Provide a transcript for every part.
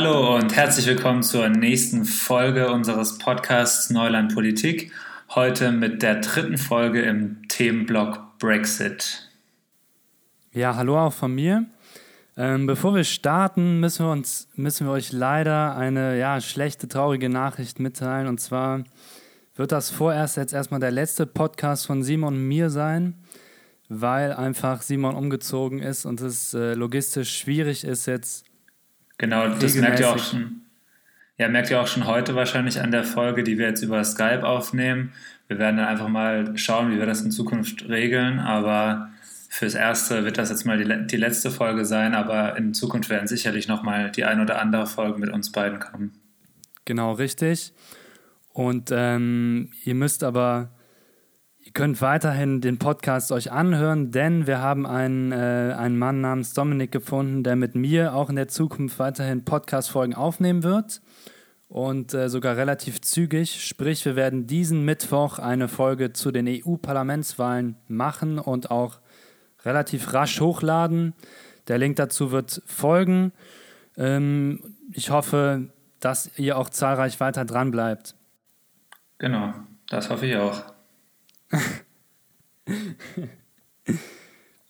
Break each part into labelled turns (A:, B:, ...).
A: Hallo und herzlich willkommen zur nächsten Folge unseres Podcasts Neuland Politik. Heute mit der dritten Folge im Themenblock Brexit.
B: Ja, hallo auch von mir. Ähm, bevor wir starten, müssen wir, uns, müssen wir euch leider eine ja, schlechte, traurige Nachricht mitteilen. Und zwar wird das vorerst jetzt erstmal der letzte Podcast von Simon und mir sein, weil einfach Simon umgezogen ist und es äh, logistisch schwierig ist, jetzt
A: Genau, das merkt ihr auch schon. Ja, merkt ihr auch schon heute wahrscheinlich an der Folge, die wir jetzt über Skype aufnehmen. Wir werden dann einfach mal schauen, wie wir das in Zukunft regeln. Aber fürs Erste wird das jetzt mal die, die letzte Folge sein. Aber in Zukunft werden sicherlich noch mal die ein oder andere Folge mit uns beiden kommen.
B: Genau, richtig. Und ähm, ihr müsst aber Ihr könnt weiterhin den Podcast euch anhören, denn wir haben einen, äh, einen Mann namens Dominik gefunden, der mit mir auch in der Zukunft weiterhin Podcast-Folgen aufnehmen wird und äh, sogar relativ zügig. Sprich, wir werden diesen Mittwoch eine Folge zu den EU-Parlamentswahlen machen und auch relativ rasch hochladen. Der Link dazu wird folgen. Ähm, ich hoffe, dass ihr auch zahlreich weiter dran bleibt.
A: Genau, das hoffe ich auch.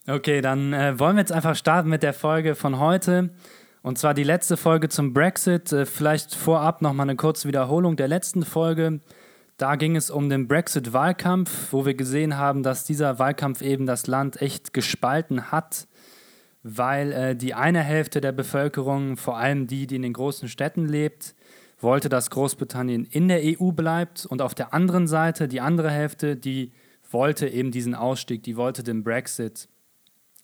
B: okay, dann äh, wollen wir jetzt einfach starten mit der Folge von heute. Und zwar die letzte Folge zum Brexit. Äh, vielleicht vorab nochmal eine kurze Wiederholung der letzten Folge. Da ging es um den Brexit-Wahlkampf, wo wir gesehen haben, dass dieser Wahlkampf eben das Land echt gespalten hat, weil äh, die eine Hälfte der Bevölkerung, vor allem die, die in den großen Städten lebt, wollte, dass Großbritannien in der EU bleibt und auf der anderen Seite, die andere Hälfte, die wollte eben diesen Ausstieg, die wollte den Brexit.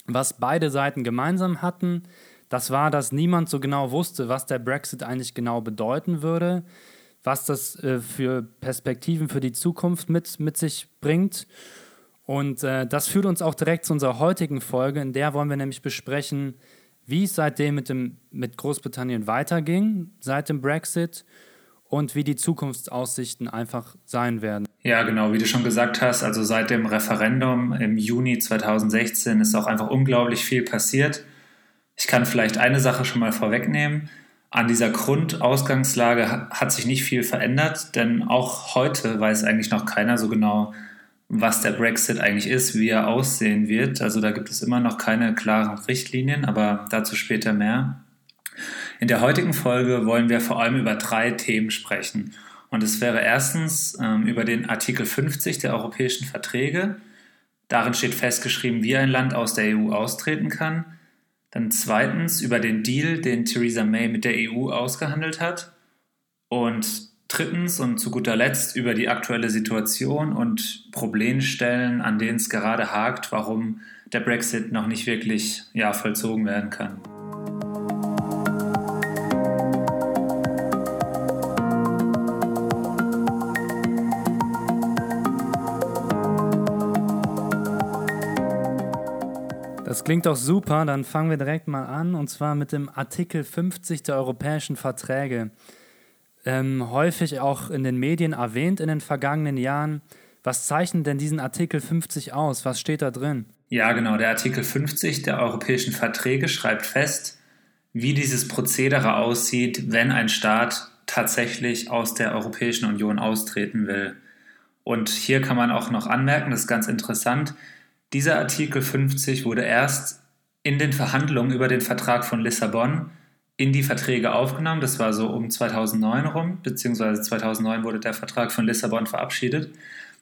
B: Was beide Seiten gemeinsam hatten, das war, dass niemand so genau wusste, was der Brexit eigentlich genau bedeuten würde, was das äh, für Perspektiven für die Zukunft mit, mit sich bringt. Und äh, das führt uns auch direkt zu unserer heutigen Folge, in der wollen wir nämlich besprechen, wie es seitdem mit, dem, mit Großbritannien weiterging, seit dem Brexit und wie die Zukunftsaussichten einfach sein werden.
A: Ja, genau, wie du schon gesagt hast, also seit dem Referendum im Juni 2016 ist auch einfach unglaublich viel passiert. Ich kann vielleicht eine Sache schon mal vorwegnehmen. An dieser Grundausgangslage hat sich nicht viel verändert, denn auch heute weiß eigentlich noch keiner so genau, was der Brexit eigentlich ist, wie er aussehen wird. Also da gibt es immer noch keine klaren Richtlinien, aber dazu später mehr. In der heutigen Folge wollen wir vor allem über drei Themen sprechen. Und es wäre erstens ähm, über den Artikel 50 der europäischen Verträge. Darin steht festgeschrieben, wie ein Land aus der EU austreten kann. Dann zweitens über den Deal, den Theresa May mit der EU ausgehandelt hat. Und drittens und zu guter Letzt über die aktuelle Situation und Problemstellen, an denen es gerade hakt, warum der Brexit noch nicht wirklich ja, vollzogen werden kann.
B: Das klingt doch super, dann fangen wir direkt mal an und zwar mit dem Artikel 50 der europäischen Verträge ähm, häufig auch in den Medien erwähnt in den vergangenen Jahren. Was zeichnet denn diesen Artikel 50 aus? Was steht da drin?
A: Ja, genau. Der Artikel 50 der europäischen Verträge schreibt fest, wie dieses Prozedere aussieht, wenn ein Staat tatsächlich aus der Europäischen Union austreten will. Und hier kann man auch noch anmerken, das ist ganz interessant, dieser Artikel 50 wurde erst in den Verhandlungen über den Vertrag von Lissabon in die Verträge aufgenommen. Das war so um 2009 rum, beziehungsweise 2009 wurde der Vertrag von Lissabon verabschiedet.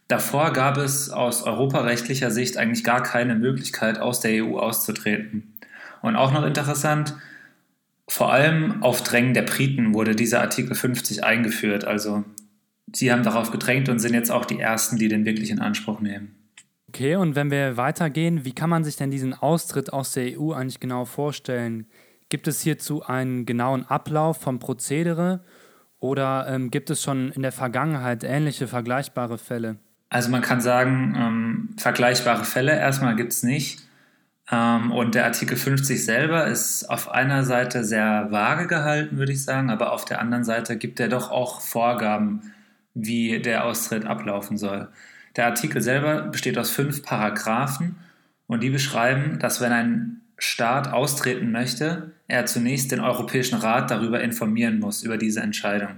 A: Davor gab es aus europarechtlicher Sicht eigentlich gar keine Möglichkeit, aus der EU auszutreten. Und auch noch interessant, vor allem auf Drängen der Briten wurde dieser Artikel 50 eingeführt. Also sie haben darauf gedrängt und sind jetzt auch die Ersten, die den wirklich in Anspruch nehmen.
B: Okay, und wenn wir weitergehen, wie kann man sich denn diesen Austritt aus der EU eigentlich genau vorstellen? Gibt es hierzu einen genauen Ablauf vom Prozedere oder ähm, gibt es schon in der Vergangenheit ähnliche vergleichbare Fälle?
A: Also man kann sagen, ähm, vergleichbare Fälle erstmal gibt es nicht. Ähm, und der Artikel 50 selber ist auf einer Seite sehr vage gehalten, würde ich sagen, aber auf der anderen Seite gibt er doch auch Vorgaben, wie der Austritt ablaufen soll. Der Artikel selber besteht aus fünf Paragraphen und die beschreiben, dass wenn ein Staat austreten möchte, er zunächst den Europäischen Rat darüber informieren muss, über diese Entscheidung.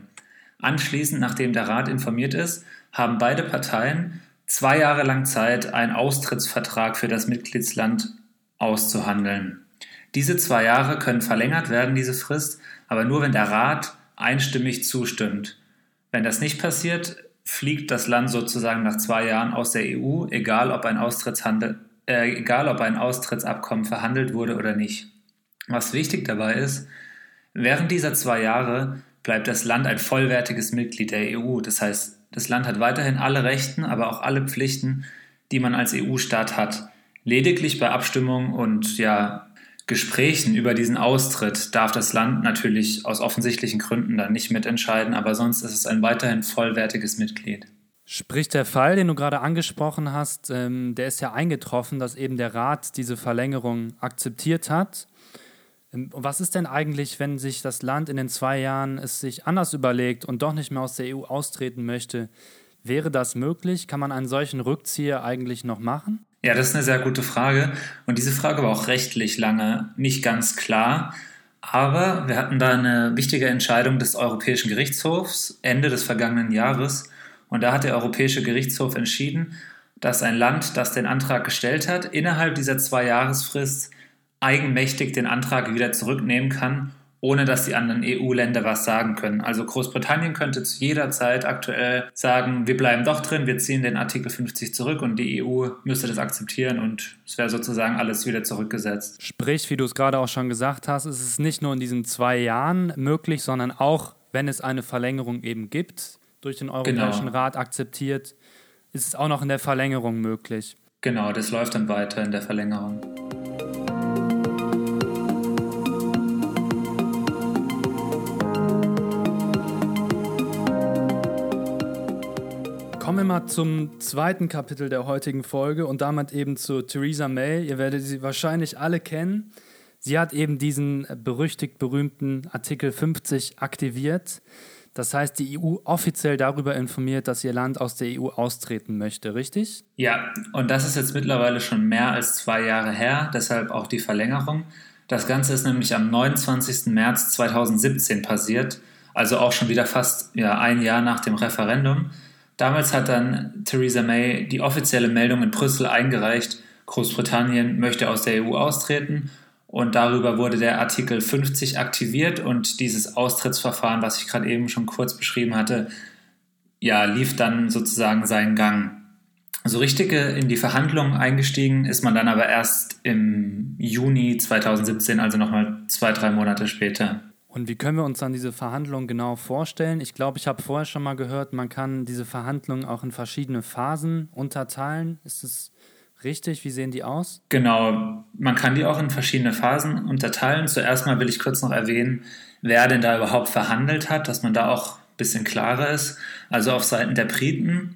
A: Anschließend, nachdem der Rat informiert ist, haben beide Parteien zwei Jahre lang Zeit, einen Austrittsvertrag für das Mitgliedsland auszuhandeln. Diese zwei Jahre können verlängert werden, diese Frist, aber nur wenn der Rat einstimmig zustimmt. Wenn das nicht passiert, fliegt das Land sozusagen nach zwei Jahren aus der EU, egal ob ein, Austrittshandel, äh, egal ob ein Austrittsabkommen verhandelt wurde oder nicht. Was wichtig dabei ist, während dieser zwei Jahre bleibt das Land ein vollwertiges Mitglied der EU. Das heißt, das Land hat weiterhin alle Rechten, aber auch alle Pflichten, die man als EU-Staat hat. Lediglich bei Abstimmungen und ja, Gesprächen über diesen Austritt darf das Land natürlich aus offensichtlichen Gründen dann nicht mitentscheiden, aber sonst ist es ein weiterhin vollwertiges Mitglied.
B: Sprich, der Fall, den du gerade angesprochen hast, ähm, der ist ja eingetroffen, dass eben der Rat diese Verlängerung akzeptiert hat. Ähm, was ist denn eigentlich, wenn sich das Land in den zwei Jahren es sich anders überlegt und doch nicht mehr aus der EU austreten möchte? Wäre das möglich? Kann man einen solchen Rückzieher eigentlich noch machen?
A: Ja, das ist eine sehr gute Frage. Und diese Frage war auch rechtlich lange nicht ganz klar. Aber wir hatten da eine wichtige Entscheidung des Europäischen Gerichtshofs Ende des vergangenen Jahres. Und da hat der Europäische Gerichtshof entschieden, dass ein Land, das den Antrag gestellt hat, innerhalb dieser zwei Jahresfrist eigenmächtig den Antrag wieder zurücknehmen kann ohne dass die anderen EU-Länder was sagen können. Also Großbritannien könnte zu jeder Zeit aktuell sagen, wir bleiben doch drin, wir ziehen den Artikel 50 zurück und die EU müsste das akzeptieren und es wäre sozusagen alles wieder zurückgesetzt.
B: Sprich, wie du es gerade auch schon gesagt hast, ist es nicht nur in diesen zwei Jahren möglich, sondern auch, wenn es eine Verlängerung eben gibt, durch den Europäischen genau. Rat akzeptiert, ist es auch noch in der Verlängerung möglich.
A: Genau, das läuft dann weiter in der Verlängerung.
B: Kommen wir mal zum zweiten Kapitel der heutigen Folge und damit eben zu Theresa May. Ihr werdet sie wahrscheinlich alle kennen. Sie hat eben diesen berüchtigt-berühmten Artikel 50 aktiviert. Das heißt, die EU offiziell darüber informiert, dass ihr Land aus der EU austreten möchte, richtig?
A: Ja, und das ist jetzt mittlerweile schon mehr als zwei Jahre her, deshalb auch die Verlängerung. Das Ganze ist nämlich am 29. März 2017 passiert, also auch schon wieder fast ja, ein Jahr nach dem Referendum. Damals hat dann Theresa May die offizielle Meldung in Brüssel eingereicht, Großbritannien möchte aus der EU austreten und darüber wurde der Artikel 50 aktiviert und dieses Austrittsverfahren, was ich gerade eben schon kurz beschrieben hatte, ja, lief dann sozusagen seinen Gang. So richtig in die Verhandlungen eingestiegen ist man dann aber erst im Juni 2017, also nochmal zwei, drei Monate später.
B: Und wie können wir uns dann diese Verhandlungen genau vorstellen? Ich glaube, ich habe vorher schon mal gehört, man kann diese Verhandlungen auch in verschiedene Phasen unterteilen. Ist es richtig? Wie sehen die aus?
A: Genau, man kann die auch in verschiedene Phasen unterteilen. Zuerst mal will ich kurz noch erwähnen, wer denn da überhaupt verhandelt hat, dass man da auch ein bisschen klarer ist. Also auf Seiten der Briten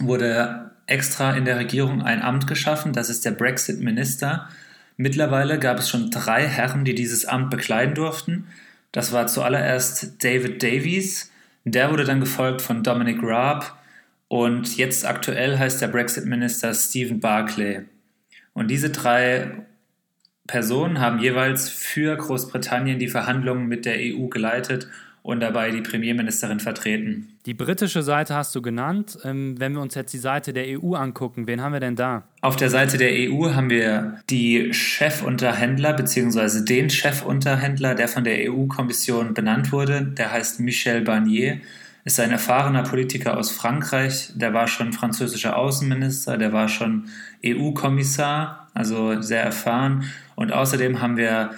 A: wurde extra in der Regierung ein Amt geschaffen, das ist der Brexit-Minister. Mittlerweile gab es schon drei Herren, die dieses Amt bekleiden durften. Das war zuallererst David Davies. Der wurde dann gefolgt von Dominic Raab. Und jetzt aktuell heißt der Brexit-Minister Stephen Barclay. Und diese drei Personen haben jeweils für Großbritannien die Verhandlungen mit der EU geleitet und dabei die Premierministerin vertreten.
B: Die britische Seite hast du genannt. Ähm, wenn wir uns jetzt die Seite der EU angucken, wen haben wir denn da?
A: Auf der Seite der EU haben wir die Chefunterhändler bzw. den Chefunterhändler, der von der EU-Kommission benannt wurde. Der heißt Michel Barnier, ist ein erfahrener Politiker aus Frankreich. Der war schon französischer Außenminister, der war schon EU-Kommissar, also sehr erfahren. Und außerdem haben wir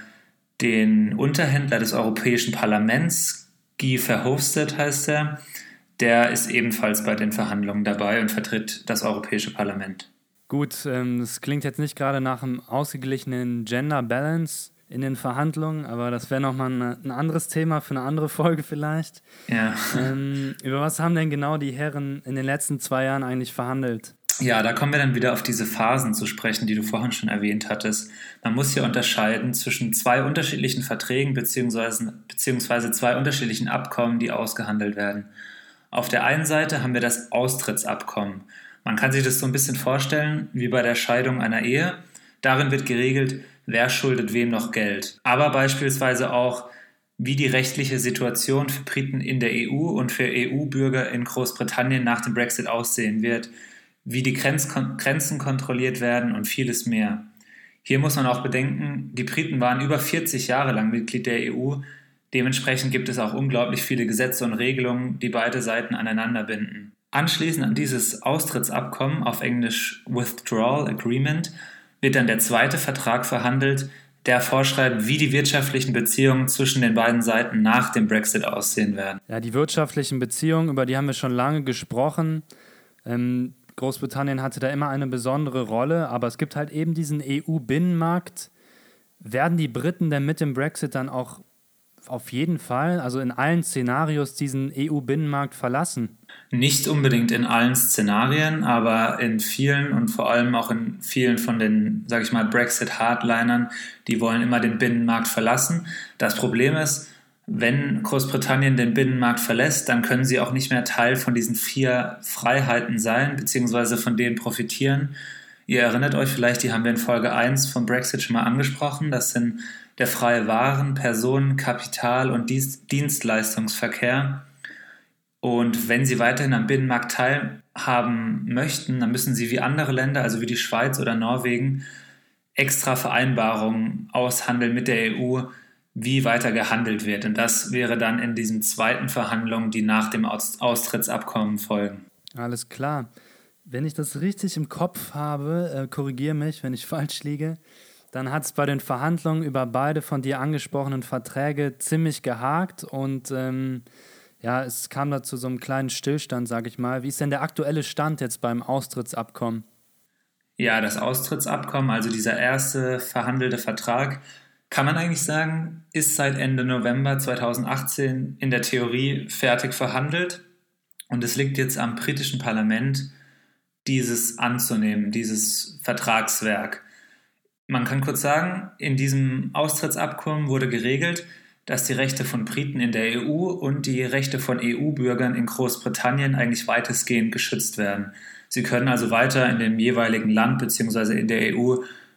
A: den Unterhändler des Europäischen Parlaments, Guy Verhofstadt heißt er. Der ist ebenfalls bei den Verhandlungen dabei und vertritt das Europäische Parlament.
B: Gut, ähm, das klingt jetzt nicht gerade nach einem ausgeglichenen Gender Balance in den Verhandlungen, aber das wäre nochmal ein anderes Thema für eine andere Folge vielleicht.
A: Ja.
B: Ähm, über was haben denn genau die Herren in den letzten zwei Jahren eigentlich verhandelt?
A: Ja, da kommen wir dann wieder auf diese Phasen zu sprechen, die du vorhin schon erwähnt hattest. Man muss hier unterscheiden zwischen zwei unterschiedlichen Verträgen beziehungsweise, beziehungsweise zwei unterschiedlichen Abkommen, die ausgehandelt werden. Auf der einen Seite haben wir das Austrittsabkommen. Man kann sich das so ein bisschen vorstellen wie bei der Scheidung einer Ehe. Darin wird geregelt, wer schuldet wem noch Geld. Aber beispielsweise auch, wie die rechtliche Situation für Briten in der EU und für EU-Bürger in Großbritannien nach dem Brexit aussehen wird, wie die Grenzen kontrolliert werden und vieles mehr. Hier muss man auch bedenken, die Briten waren über 40 Jahre lang Mitglied der EU, dementsprechend gibt es auch unglaublich viele Gesetze und Regelungen, die beide Seiten aneinander binden. Anschließend an dieses Austrittsabkommen, auf Englisch Withdrawal Agreement, wird dann der zweite Vertrag verhandelt, der vorschreibt, wie die wirtschaftlichen Beziehungen zwischen den beiden Seiten nach dem Brexit aussehen werden.
B: Ja, die wirtschaftlichen Beziehungen, über die haben wir schon lange gesprochen. Ähm, Großbritannien hatte da immer eine besondere Rolle, aber es gibt halt eben diesen EU-Binnenmarkt. Werden die Briten denn mit dem Brexit dann auch auf jeden Fall, also in allen Szenarios, diesen EU-Binnenmarkt verlassen?
A: Nicht unbedingt in allen Szenarien, aber in vielen und vor allem auch in vielen von den, sage ich mal, Brexit-Hardlinern, die wollen immer den Binnenmarkt verlassen. Das Problem ist, wenn Großbritannien den Binnenmarkt verlässt, dann können sie auch nicht mehr Teil von diesen vier Freiheiten sein, beziehungsweise von denen profitieren. Ihr erinnert euch vielleicht, die haben wir in Folge 1 vom Brexit schon mal angesprochen. Das sind der freie Waren-, Personen-, Kapital- und Dienstleistungsverkehr. Und wenn sie weiterhin am Binnenmarkt teilhaben möchten, dann müssen sie wie andere Länder, also wie die Schweiz oder Norwegen, extra Vereinbarungen aushandeln mit der EU, wie weiter gehandelt wird. Und das wäre dann in diesen zweiten Verhandlungen, die nach dem Austrittsabkommen folgen.
B: Alles klar. Wenn ich das richtig im Kopf habe, äh, korrigiere mich, wenn ich falsch liege, dann hat es bei den Verhandlungen über beide von dir angesprochenen Verträge ziemlich gehakt und ähm, ja, es kam da zu so einem kleinen Stillstand, sage ich mal. Wie ist denn der aktuelle Stand jetzt beim Austrittsabkommen?
A: Ja, das Austrittsabkommen, also dieser erste verhandelte Vertrag, kann man eigentlich sagen, ist seit Ende November 2018 in der Theorie fertig verhandelt. Und es liegt jetzt am britischen Parlament, dieses anzunehmen, dieses Vertragswerk. Man kann kurz sagen, in diesem Austrittsabkommen wurde geregelt, dass die Rechte von Briten in der EU und die Rechte von EU-Bürgern in Großbritannien eigentlich weitestgehend geschützt werden. Sie können also weiter in dem jeweiligen Land bzw. in der EU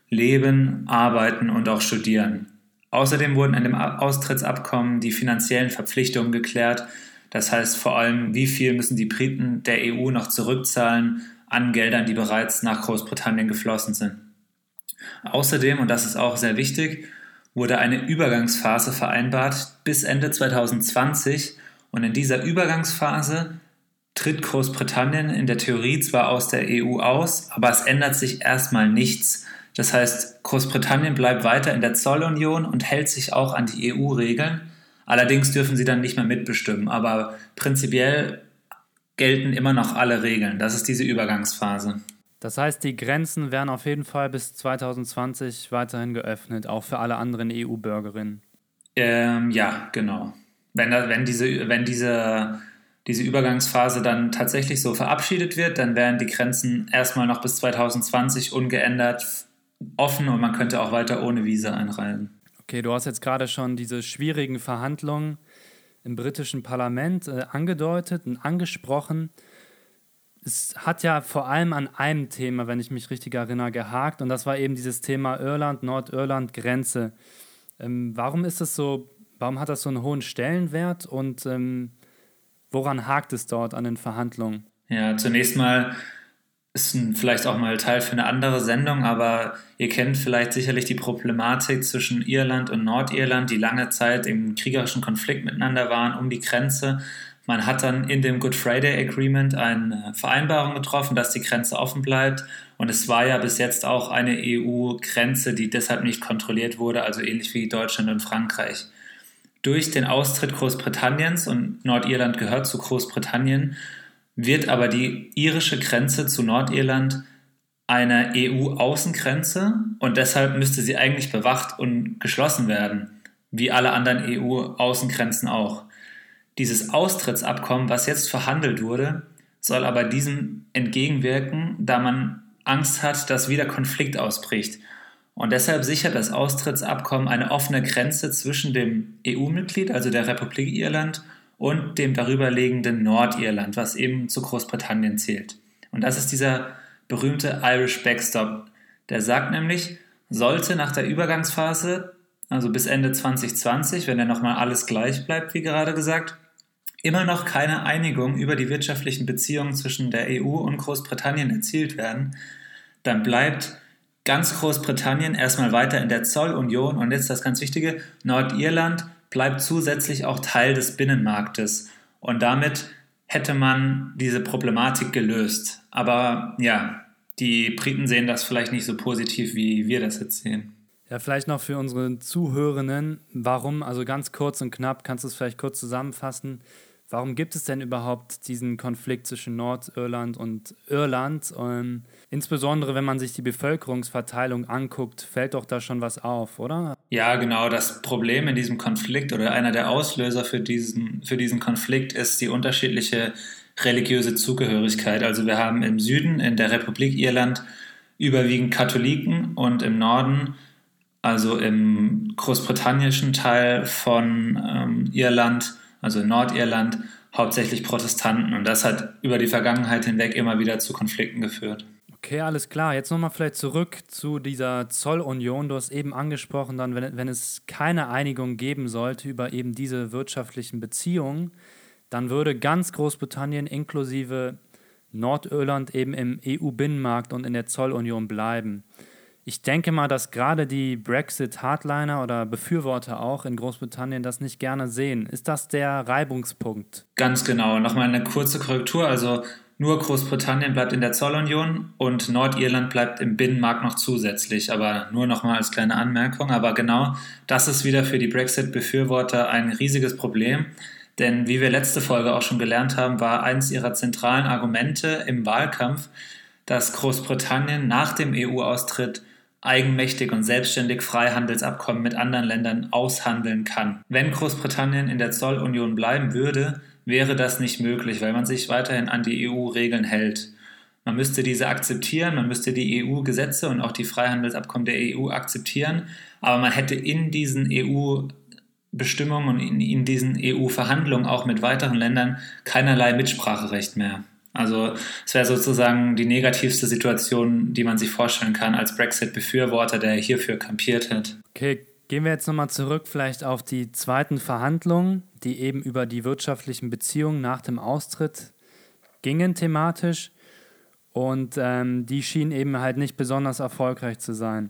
A: leben, arbeiten und auch studieren. Außerdem wurden in dem Austrittsabkommen die finanziellen Verpflichtungen geklärt. Das heißt vor allem, wie viel müssen die Briten der EU noch zurückzahlen an Geldern, die bereits nach Großbritannien geflossen sind. Außerdem, und das ist auch sehr wichtig, wurde eine Übergangsphase vereinbart bis Ende 2020 und in dieser Übergangsphase tritt Großbritannien in der Theorie zwar aus der EU aus, aber es ändert sich erstmal nichts das heißt, Großbritannien bleibt weiter in der Zollunion und hält sich auch an die EU-Regeln. Allerdings dürfen sie dann nicht mehr mitbestimmen. Aber prinzipiell gelten immer noch alle Regeln. Das ist diese Übergangsphase.
B: Das heißt, die Grenzen werden auf jeden Fall bis 2020 weiterhin geöffnet, auch für alle anderen EU-Bürgerinnen.
A: Ähm, ja, genau. Wenn, wenn, diese, wenn diese, diese Übergangsphase dann tatsächlich so verabschiedet wird, dann werden die Grenzen erstmal noch bis 2020 ungeändert offen und man könnte auch weiter ohne Visa einreisen.
B: Okay, du hast jetzt gerade schon diese schwierigen Verhandlungen im britischen Parlament äh, angedeutet und angesprochen. Es hat ja vor allem an einem Thema, wenn ich mich richtig erinnere, gehakt und das war eben dieses Thema Irland, Nordirland, Grenze. Ähm, warum ist das so, warum hat das so einen hohen Stellenwert und ähm, woran hakt es dort an den Verhandlungen?
A: Ja, zunächst mal ist ein, vielleicht auch mal Teil für eine andere Sendung, aber ihr kennt vielleicht sicherlich die Problematik zwischen Irland und Nordirland, die lange Zeit im kriegerischen Konflikt miteinander waren um die Grenze. Man hat dann in dem Good Friday Agreement eine Vereinbarung getroffen, dass die Grenze offen bleibt. Und es war ja bis jetzt auch eine EU-Grenze, die deshalb nicht kontrolliert wurde, also ähnlich wie Deutschland und Frankreich. Durch den Austritt Großbritanniens und Nordirland gehört zu Großbritannien, wird aber die irische Grenze zu Nordirland eine EU-Außengrenze und deshalb müsste sie eigentlich bewacht und geschlossen werden, wie alle anderen EU-Außengrenzen auch. Dieses Austrittsabkommen, was jetzt verhandelt wurde, soll aber diesem entgegenwirken, da man Angst hat, dass wieder Konflikt ausbricht. Und deshalb sichert das Austrittsabkommen eine offene Grenze zwischen dem EU-Mitglied, also der Republik Irland, und dem darüberliegenden Nordirland, was eben zu Großbritannien zählt. Und das ist dieser berühmte Irish Backstop. Der sagt nämlich, sollte nach der Übergangsphase, also bis Ende 2020, wenn ja nochmal alles gleich bleibt, wie gerade gesagt, immer noch keine Einigung über die wirtschaftlichen Beziehungen zwischen der EU und Großbritannien erzielt werden, dann bleibt ganz Großbritannien erstmal weiter in der Zollunion und jetzt das ganz Wichtige, Nordirland bleibt zusätzlich auch Teil des Binnenmarktes und damit hätte man diese Problematik gelöst. Aber ja, die Briten sehen das vielleicht nicht so positiv, wie wir das jetzt sehen.
B: Ja, vielleicht noch für unsere Zuhörenden, warum, also ganz kurz und knapp, kannst du es vielleicht kurz zusammenfassen, Warum gibt es denn überhaupt diesen Konflikt zwischen Nordirland und Irland? Und insbesondere, wenn man sich die Bevölkerungsverteilung anguckt, fällt doch da schon was auf, oder?
A: Ja, genau. Das Problem in diesem Konflikt oder einer der Auslöser für diesen, für diesen Konflikt ist die unterschiedliche religiöse Zugehörigkeit. Also wir haben im Süden, in der Republik Irland, überwiegend Katholiken und im Norden, also im großbritannischen Teil von ähm, Irland, also in Nordirland, hauptsächlich Protestanten. Und das hat über die Vergangenheit hinweg immer wieder zu Konflikten geführt.
B: Okay, alles klar. Jetzt nochmal vielleicht zurück zu dieser Zollunion. Du hast eben angesprochen, dann, wenn, wenn es keine Einigung geben sollte über eben diese wirtschaftlichen Beziehungen, dann würde ganz Großbritannien inklusive Nordirland eben im EU-Binnenmarkt und in der Zollunion bleiben. Ich denke mal, dass gerade die Brexit-Hardliner oder Befürworter auch in Großbritannien das nicht gerne sehen. Ist das der Reibungspunkt?
A: Ganz genau. Nochmal eine kurze Korrektur. Also nur Großbritannien bleibt in der Zollunion und Nordirland bleibt im Binnenmarkt noch zusätzlich. Aber nur nochmal als kleine Anmerkung. Aber genau das ist wieder für die Brexit-Befürworter ein riesiges Problem. Denn wie wir letzte Folge auch schon gelernt haben, war eines ihrer zentralen Argumente im Wahlkampf, dass Großbritannien nach dem EU-Austritt eigenmächtig und selbstständig Freihandelsabkommen mit anderen Ländern aushandeln kann. Wenn Großbritannien in der Zollunion bleiben würde, wäre das nicht möglich, weil man sich weiterhin an die EU-Regeln hält. Man müsste diese akzeptieren, man müsste die EU-Gesetze und auch die Freihandelsabkommen der EU akzeptieren, aber man hätte in diesen EU Bestimmungen und in, in diesen EU-Verhandlungen auch mit weiteren Ländern keinerlei Mitspracherecht mehr. Also es wäre sozusagen die negativste Situation, die man sich vorstellen kann als Brexit-Befürworter, der hierfür kampiert hat.
B: Okay, gehen wir jetzt nochmal zurück vielleicht auf die zweiten Verhandlungen, die eben über die wirtschaftlichen Beziehungen nach dem Austritt gingen thematisch. Und ähm, die schienen eben halt nicht besonders erfolgreich zu sein.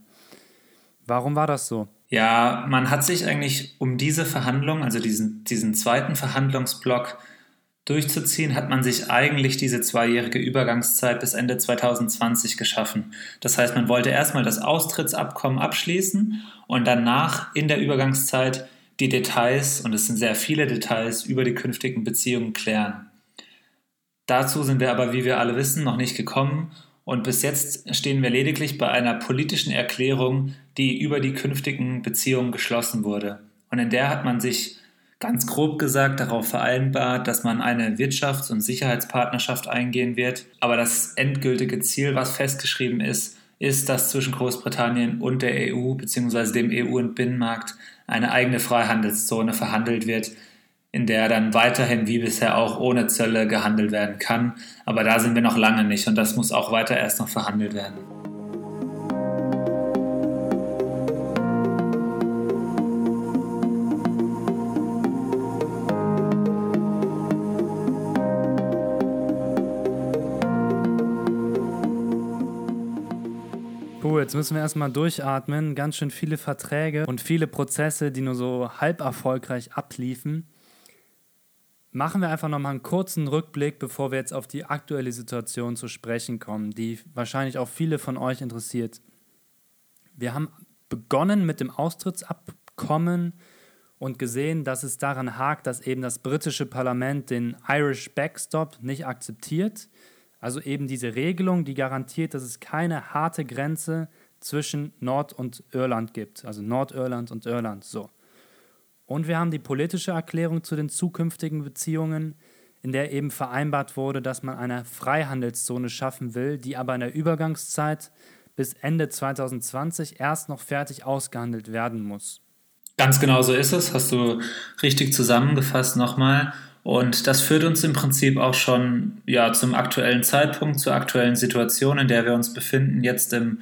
B: Warum war das so?
A: Ja, man hat sich eigentlich um diese Verhandlung, also diesen, diesen zweiten Verhandlungsblock, durchzuziehen, hat man sich eigentlich diese zweijährige Übergangszeit bis Ende 2020 geschaffen. Das heißt, man wollte erstmal das Austrittsabkommen abschließen und danach in der Übergangszeit die Details, und es sind sehr viele Details, über die künftigen Beziehungen klären. Dazu sind wir aber, wie wir alle wissen, noch nicht gekommen und bis jetzt stehen wir lediglich bei einer politischen Erklärung, die über die künftigen Beziehungen geschlossen wurde. Und in der hat man sich ganz grob gesagt darauf vereinbart, dass man eine Wirtschafts- und Sicherheitspartnerschaft eingehen wird. Aber das endgültige Ziel, was festgeschrieben ist, ist, dass zwischen Großbritannien und der EU bzw. dem EU- und Binnenmarkt eine eigene Freihandelszone verhandelt wird, in der dann weiterhin wie bisher auch ohne Zölle gehandelt werden kann. Aber da sind wir noch lange nicht und das muss auch weiter erst noch verhandelt werden.
B: Jetzt müssen wir erstmal durchatmen. Ganz schön viele Verträge und viele Prozesse, die nur so halb erfolgreich abliefen. Machen wir einfach nochmal einen kurzen Rückblick, bevor wir jetzt auf die aktuelle Situation zu sprechen kommen, die wahrscheinlich auch viele von euch interessiert. Wir haben begonnen mit dem Austrittsabkommen und gesehen, dass es daran hakt, dass eben das britische Parlament den Irish Backstop nicht akzeptiert. Also eben diese Regelung, die garantiert, dass es keine harte Grenze zwischen Nord- und Irland gibt. Also Nordirland und Irland. So. Und wir haben die politische Erklärung zu den zukünftigen Beziehungen, in der eben vereinbart wurde, dass man eine Freihandelszone schaffen will, die aber in der Übergangszeit bis Ende 2020 erst noch fertig ausgehandelt werden muss.
A: Ganz genau so ist es, hast du richtig zusammengefasst nochmal. Und das führt uns im Prinzip auch schon ja, zum aktuellen Zeitpunkt, zur aktuellen Situation, in der wir uns befinden, jetzt im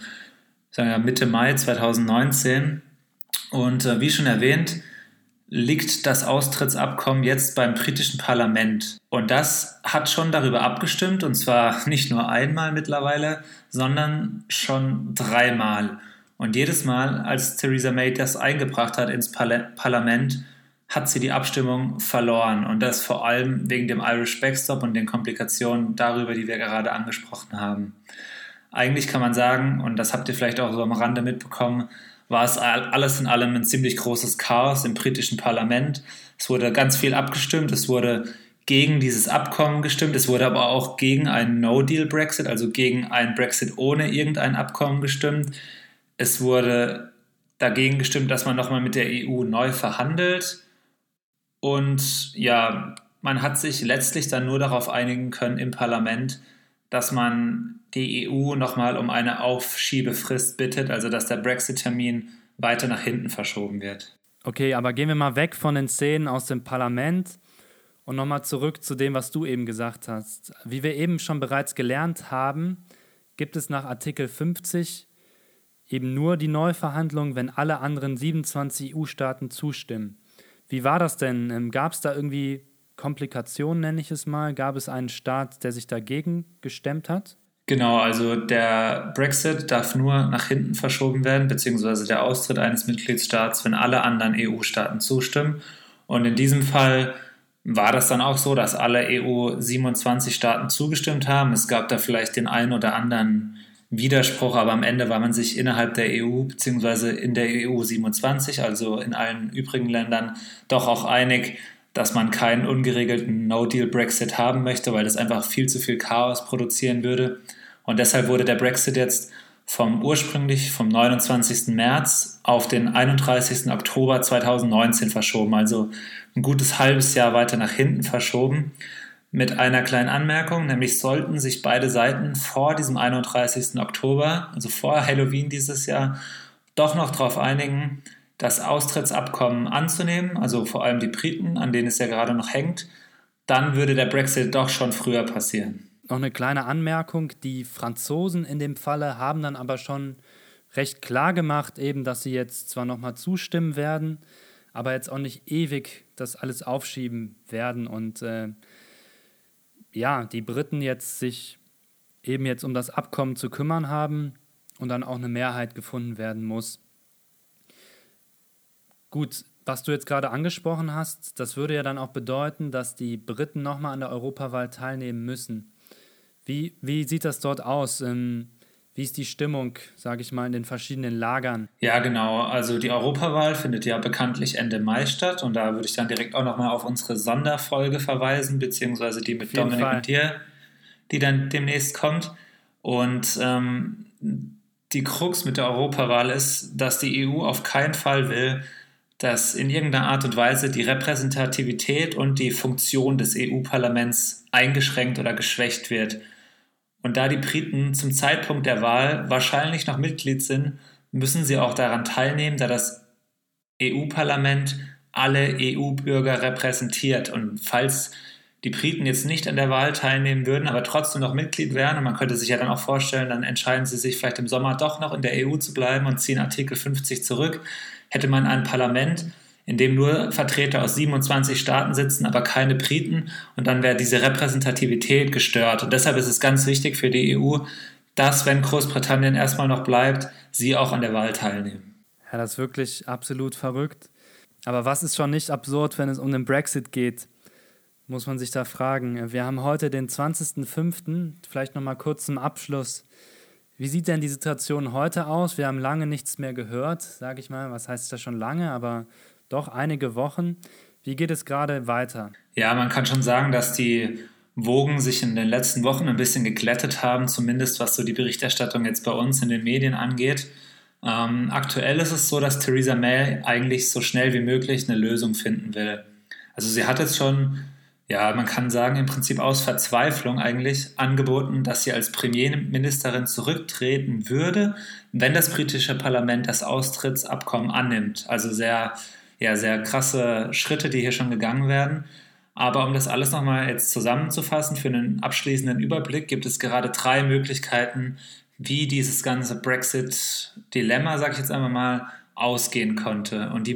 A: sagen wir Mitte Mai 2019. Und äh, wie schon erwähnt, liegt das Austrittsabkommen jetzt beim britischen Parlament. Und das hat schon darüber abgestimmt, und zwar nicht nur einmal mittlerweile, sondern schon dreimal. Und jedes Mal, als Theresa May das eingebracht hat ins Parlament, hat sie die Abstimmung verloren. Und das vor allem wegen dem Irish Backstop und den Komplikationen darüber, die wir gerade angesprochen haben. Eigentlich kann man sagen, und das habt ihr vielleicht auch so am Rande mitbekommen, war es alles in allem ein ziemlich großes Chaos im britischen Parlament. Es wurde ganz viel abgestimmt, es wurde gegen dieses Abkommen gestimmt, es wurde aber auch gegen einen No-Deal-Brexit, also gegen einen Brexit ohne irgendein Abkommen gestimmt. Es wurde dagegen gestimmt, dass man nochmal mit der EU neu verhandelt. Und ja, man hat sich letztlich dann nur darauf einigen können im Parlament, dass man die EU nochmal um eine Aufschiebefrist bittet, also dass der Brexit-Termin weiter nach hinten verschoben wird.
B: Okay, aber gehen wir mal weg von den Szenen aus dem Parlament und nochmal zurück zu dem, was du eben gesagt hast. Wie wir eben schon bereits gelernt haben, gibt es nach Artikel 50 eben nur die Neuverhandlung, wenn alle anderen 27 EU-Staaten zustimmen. Wie war das denn? Ähm, Gab es da irgendwie Komplikationen, nenne ich es mal? Gab es einen Staat, der sich dagegen gestemmt hat?
A: Genau, also der Brexit darf nur nach hinten verschoben werden, beziehungsweise der Austritt eines Mitgliedstaats, wenn alle anderen EU-Staaten zustimmen. Und in diesem Fall war das dann auch so, dass alle EU 27 Staaten zugestimmt haben. Es gab da vielleicht den einen oder anderen Widerspruch, aber am Ende war man sich innerhalb der EU beziehungsweise in der EU 27, also in allen übrigen Ländern, doch auch einig, dass man keinen ungeregelten No-Deal-Brexit haben möchte, weil das einfach viel zu viel Chaos produzieren würde. Und deshalb wurde der Brexit jetzt vom ursprünglich vom 29. März auf den 31. Oktober 2019 verschoben, also ein gutes halbes Jahr weiter nach hinten verschoben mit einer kleinen Anmerkung, nämlich sollten sich beide Seiten vor diesem 31. Oktober, also vor Halloween dieses Jahr, doch noch darauf einigen, das Austrittsabkommen anzunehmen, also vor allem die Briten, an denen es ja gerade noch hängt, dann würde der Brexit doch schon früher passieren.
B: Noch eine kleine Anmerkung, die Franzosen in dem Falle haben dann aber schon recht klar gemacht, eben, dass sie jetzt zwar nochmal zustimmen werden, aber jetzt auch nicht ewig das alles aufschieben werden und äh, ja, die Briten jetzt sich eben jetzt um das Abkommen zu kümmern haben und dann auch eine Mehrheit gefunden werden muss. Gut, was du jetzt gerade angesprochen hast, das würde ja dann auch bedeuten, dass die Briten nochmal an der Europawahl teilnehmen müssen. Wie, wie sieht das dort aus? Ähm, wie ist die Stimmung, sage ich mal, in den verschiedenen Lagern?
A: Ja, genau. Also die Europawahl findet ja bekanntlich Ende Mai statt und da würde ich dann direkt auch nochmal auf unsere Sonderfolge verweisen, beziehungsweise die mit Dominik Fall. und dir, die dann demnächst kommt. Und ähm, die Krux mit der Europawahl ist, dass die EU auf keinen Fall will, dass in irgendeiner Art und Weise die Repräsentativität und die Funktion des EU-Parlaments eingeschränkt oder geschwächt wird. Und da die Briten zum Zeitpunkt der Wahl wahrscheinlich noch Mitglied sind, müssen sie auch daran teilnehmen, da das EU-Parlament alle EU-Bürger repräsentiert. Und falls die Briten jetzt nicht an der Wahl teilnehmen würden, aber trotzdem noch Mitglied wären, und man könnte sich ja dann auch vorstellen, dann entscheiden sie sich vielleicht im Sommer doch noch in der EU zu bleiben und ziehen Artikel 50 zurück, hätte man ein Parlament, in dem nur Vertreter aus 27 Staaten sitzen, aber keine Briten. Und dann wäre diese Repräsentativität gestört. Und deshalb ist es ganz wichtig für die EU, dass, wenn Großbritannien erstmal noch bleibt, sie auch an der Wahl teilnehmen.
B: Ja, das ist wirklich absolut verrückt. Aber was ist schon nicht absurd, wenn es um den Brexit geht? Muss man sich da fragen. Wir haben heute den 20.05. Vielleicht nochmal kurz zum Abschluss. Wie sieht denn die Situation heute aus? Wir haben lange nichts mehr gehört, sage ich mal. Was heißt das schon lange? Aber doch einige Wochen. Wie geht es gerade weiter?
A: Ja, man kann schon sagen, dass die Wogen sich in den letzten Wochen ein bisschen geglättet haben, zumindest was so die Berichterstattung jetzt bei uns in den Medien angeht. Ähm, aktuell ist es so, dass Theresa May eigentlich so schnell wie möglich eine Lösung finden will. Also sie hat jetzt schon, ja, man kann sagen, im Prinzip aus Verzweiflung eigentlich angeboten, dass sie als Premierministerin zurücktreten würde, wenn das britische Parlament das Austrittsabkommen annimmt. Also sehr ja, sehr krasse Schritte, die hier schon gegangen werden. Aber um das alles nochmal jetzt zusammenzufassen, für einen abschließenden Überblick gibt es gerade drei Möglichkeiten, wie dieses ganze Brexit-Dilemma, sage ich jetzt einmal mal, ausgehen konnte. Und die,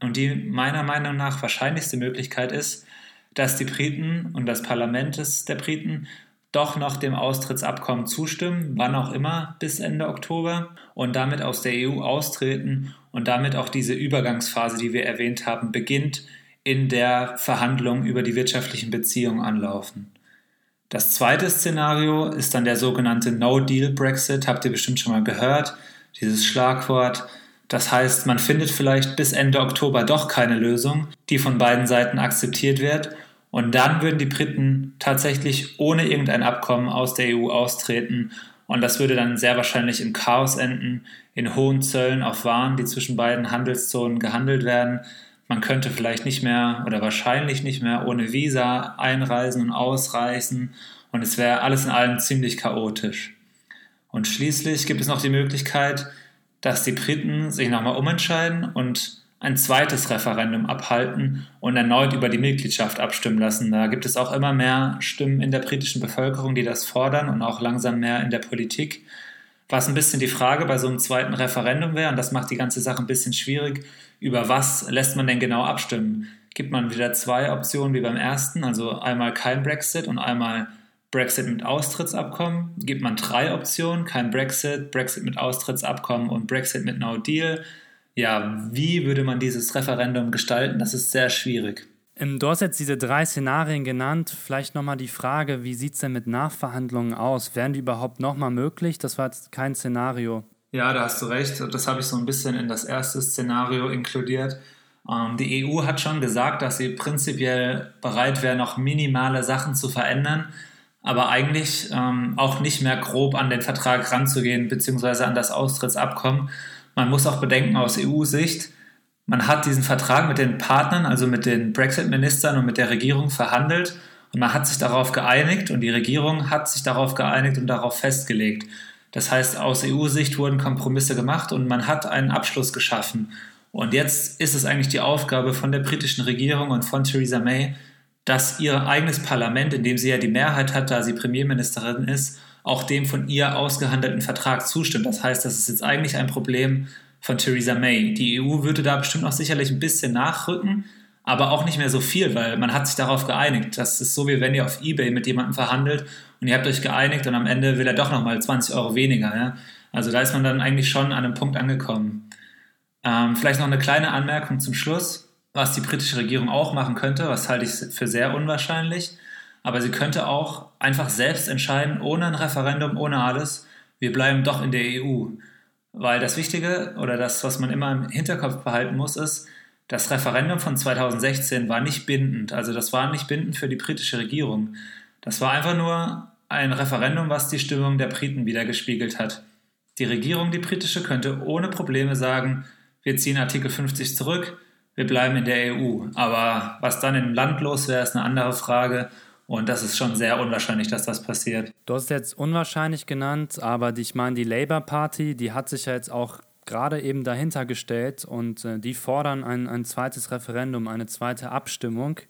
A: und die meiner Meinung nach wahrscheinlichste Möglichkeit ist, dass die Briten und das Parlament der Briten doch noch dem Austrittsabkommen zustimmen, wann auch immer, bis Ende Oktober und damit aus der EU austreten und damit auch diese Übergangsphase, die wir erwähnt haben, beginnt, in der Verhandlung über die wirtschaftlichen Beziehungen anlaufen. Das zweite Szenario ist dann der sogenannte No-Deal-Brexit, habt ihr bestimmt schon mal gehört, dieses Schlagwort. Das heißt, man findet vielleicht bis Ende Oktober doch keine Lösung, die von beiden Seiten akzeptiert wird und dann würden die Briten tatsächlich ohne irgendein Abkommen aus der EU austreten. Und das würde dann sehr wahrscheinlich im Chaos enden, in hohen Zöllen auf Waren, die zwischen beiden Handelszonen gehandelt werden. Man könnte vielleicht nicht mehr oder wahrscheinlich nicht mehr ohne Visa einreisen und ausreisen. Und es wäre alles in allem ziemlich chaotisch. Und schließlich gibt es noch die Möglichkeit, dass die Briten sich nochmal umentscheiden und ein zweites Referendum abhalten und erneut über die Mitgliedschaft abstimmen lassen. Da gibt es auch immer mehr Stimmen in der britischen Bevölkerung, die das fordern und auch langsam mehr in der Politik. Was ein bisschen die Frage bei so einem zweiten Referendum wäre, und das macht die ganze Sache ein bisschen schwierig, über was lässt man denn genau abstimmen? Gibt man wieder zwei Optionen wie beim ersten, also einmal kein Brexit und einmal Brexit mit Austrittsabkommen? Gibt man drei Optionen, kein Brexit, Brexit mit Austrittsabkommen und Brexit mit No Deal? Ja, wie würde man dieses Referendum gestalten? Das ist sehr schwierig.
B: Ähm, du hast jetzt diese drei Szenarien genannt. Vielleicht nochmal die Frage, wie sieht es denn mit Nachverhandlungen aus? Wären die überhaupt nochmal möglich? Das war jetzt kein Szenario.
A: Ja, da hast du recht. Das habe ich so ein bisschen in das erste Szenario inkludiert. Ähm, die EU hat schon gesagt, dass sie prinzipiell bereit wäre, noch minimale Sachen zu verändern, aber eigentlich ähm, auch nicht mehr grob an den Vertrag ranzugehen, beziehungsweise an das Austrittsabkommen. Man muss auch bedenken aus EU-Sicht, man hat diesen Vertrag mit den Partnern, also mit den Brexit-Ministern und mit der Regierung verhandelt und man hat sich darauf geeinigt und die Regierung hat sich darauf geeinigt und darauf festgelegt. Das heißt, aus EU-Sicht wurden Kompromisse gemacht und man hat einen Abschluss geschaffen. Und jetzt ist es eigentlich die Aufgabe von der britischen Regierung und von Theresa May, dass ihr eigenes Parlament, in dem sie ja die Mehrheit hat, da sie Premierministerin ist, auch dem von ihr ausgehandelten Vertrag zustimmt. Das heißt, das ist jetzt eigentlich ein Problem von Theresa May. Die EU würde da bestimmt noch sicherlich ein bisschen nachrücken, aber auch nicht mehr so viel, weil man hat sich darauf geeinigt. Das ist so, wie wenn ihr auf Ebay mit jemandem verhandelt und ihr habt euch geeinigt und am Ende will er doch nochmal 20 Euro weniger. Ja? Also da ist man dann eigentlich schon an einem Punkt angekommen. Ähm, vielleicht noch eine kleine Anmerkung zum Schluss, was die britische Regierung auch machen könnte, was halte ich für sehr unwahrscheinlich aber sie könnte auch einfach selbst entscheiden, ohne ein Referendum, ohne alles, wir bleiben doch in der EU. Weil das Wichtige oder das, was man immer im Hinterkopf behalten muss, ist, das Referendum von 2016 war nicht bindend. Also das war nicht bindend für die britische Regierung. Das war einfach nur ein Referendum, was die Stimmung der Briten wiedergespiegelt hat. Die Regierung, die britische, könnte ohne Probleme sagen, wir ziehen Artikel 50 zurück, wir bleiben in der EU. Aber was dann im Land los wäre, ist eine andere Frage. Und das ist schon sehr unwahrscheinlich, dass das passiert.
B: Du hast jetzt unwahrscheinlich genannt, aber ich meine, die Labour Party, die hat sich ja jetzt auch gerade eben dahinter gestellt und äh, die fordern ein, ein zweites Referendum, eine zweite Abstimmung.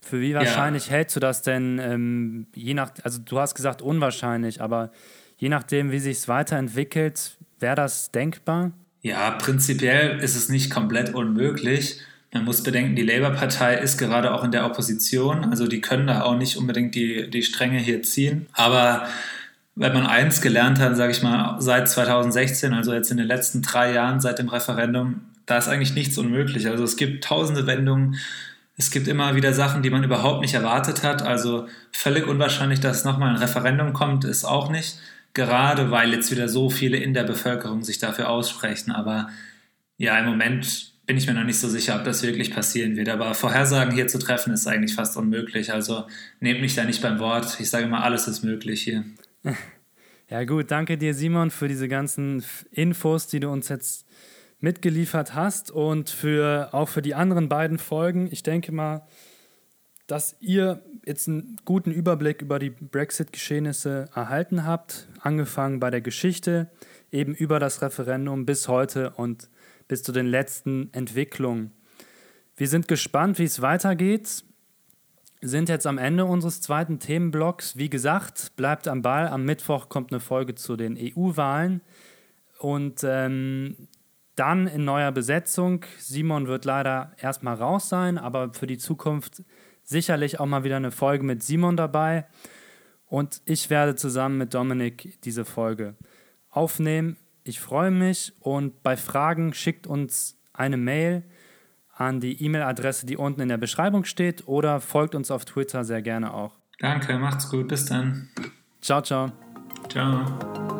B: Für wie wahrscheinlich ja. hältst du das denn, ähm, je nach, also du hast gesagt unwahrscheinlich, aber je nachdem, wie sich es weiterentwickelt, wäre das denkbar?
A: Ja, prinzipiell ist es nicht komplett unmöglich. Man muss bedenken, die Labour-Partei ist gerade auch in der Opposition, also die können da auch nicht unbedingt die, die Stränge hier ziehen. Aber wenn man eins gelernt hat, sage ich mal, seit 2016, also jetzt in den letzten drei Jahren seit dem Referendum, da ist eigentlich nichts unmöglich. Also es gibt tausende Wendungen, es gibt immer wieder Sachen, die man überhaupt nicht erwartet hat. Also völlig unwahrscheinlich, dass nochmal ein Referendum kommt, ist auch nicht. Gerade weil jetzt wieder so viele in der Bevölkerung sich dafür aussprechen. Aber ja, im Moment bin ich mir noch nicht so sicher, ob das wirklich passieren wird. Aber Vorhersagen hier zu treffen ist eigentlich fast unmöglich. Also nehmt mich da nicht beim Wort. Ich sage mal, alles ist möglich hier.
B: Ja gut, danke dir Simon für diese ganzen Infos, die du uns jetzt mitgeliefert hast und für, auch für die anderen beiden Folgen. Ich denke mal, dass ihr jetzt einen guten Überblick über die Brexit-Geschehnisse erhalten habt, angefangen bei der Geschichte, eben über das Referendum bis heute und bis zu den letzten Entwicklungen. Wir sind gespannt, wie es weitergeht. sind jetzt am Ende unseres zweiten Themenblocks. Wie gesagt, bleibt am Ball. Am Mittwoch kommt eine Folge zu den EU-Wahlen. Und ähm, dann in neuer Besetzung. Simon wird leider erstmal raus sein, aber für die Zukunft sicherlich auch mal wieder eine Folge mit Simon dabei. Und ich werde zusammen mit Dominik diese Folge aufnehmen. Ich freue mich und bei Fragen schickt uns eine Mail an die E-Mail-Adresse, die unten in der Beschreibung steht oder folgt uns auf Twitter sehr gerne auch.
A: Danke, macht's gut, bis dann.
B: Ciao, ciao.
A: Ciao.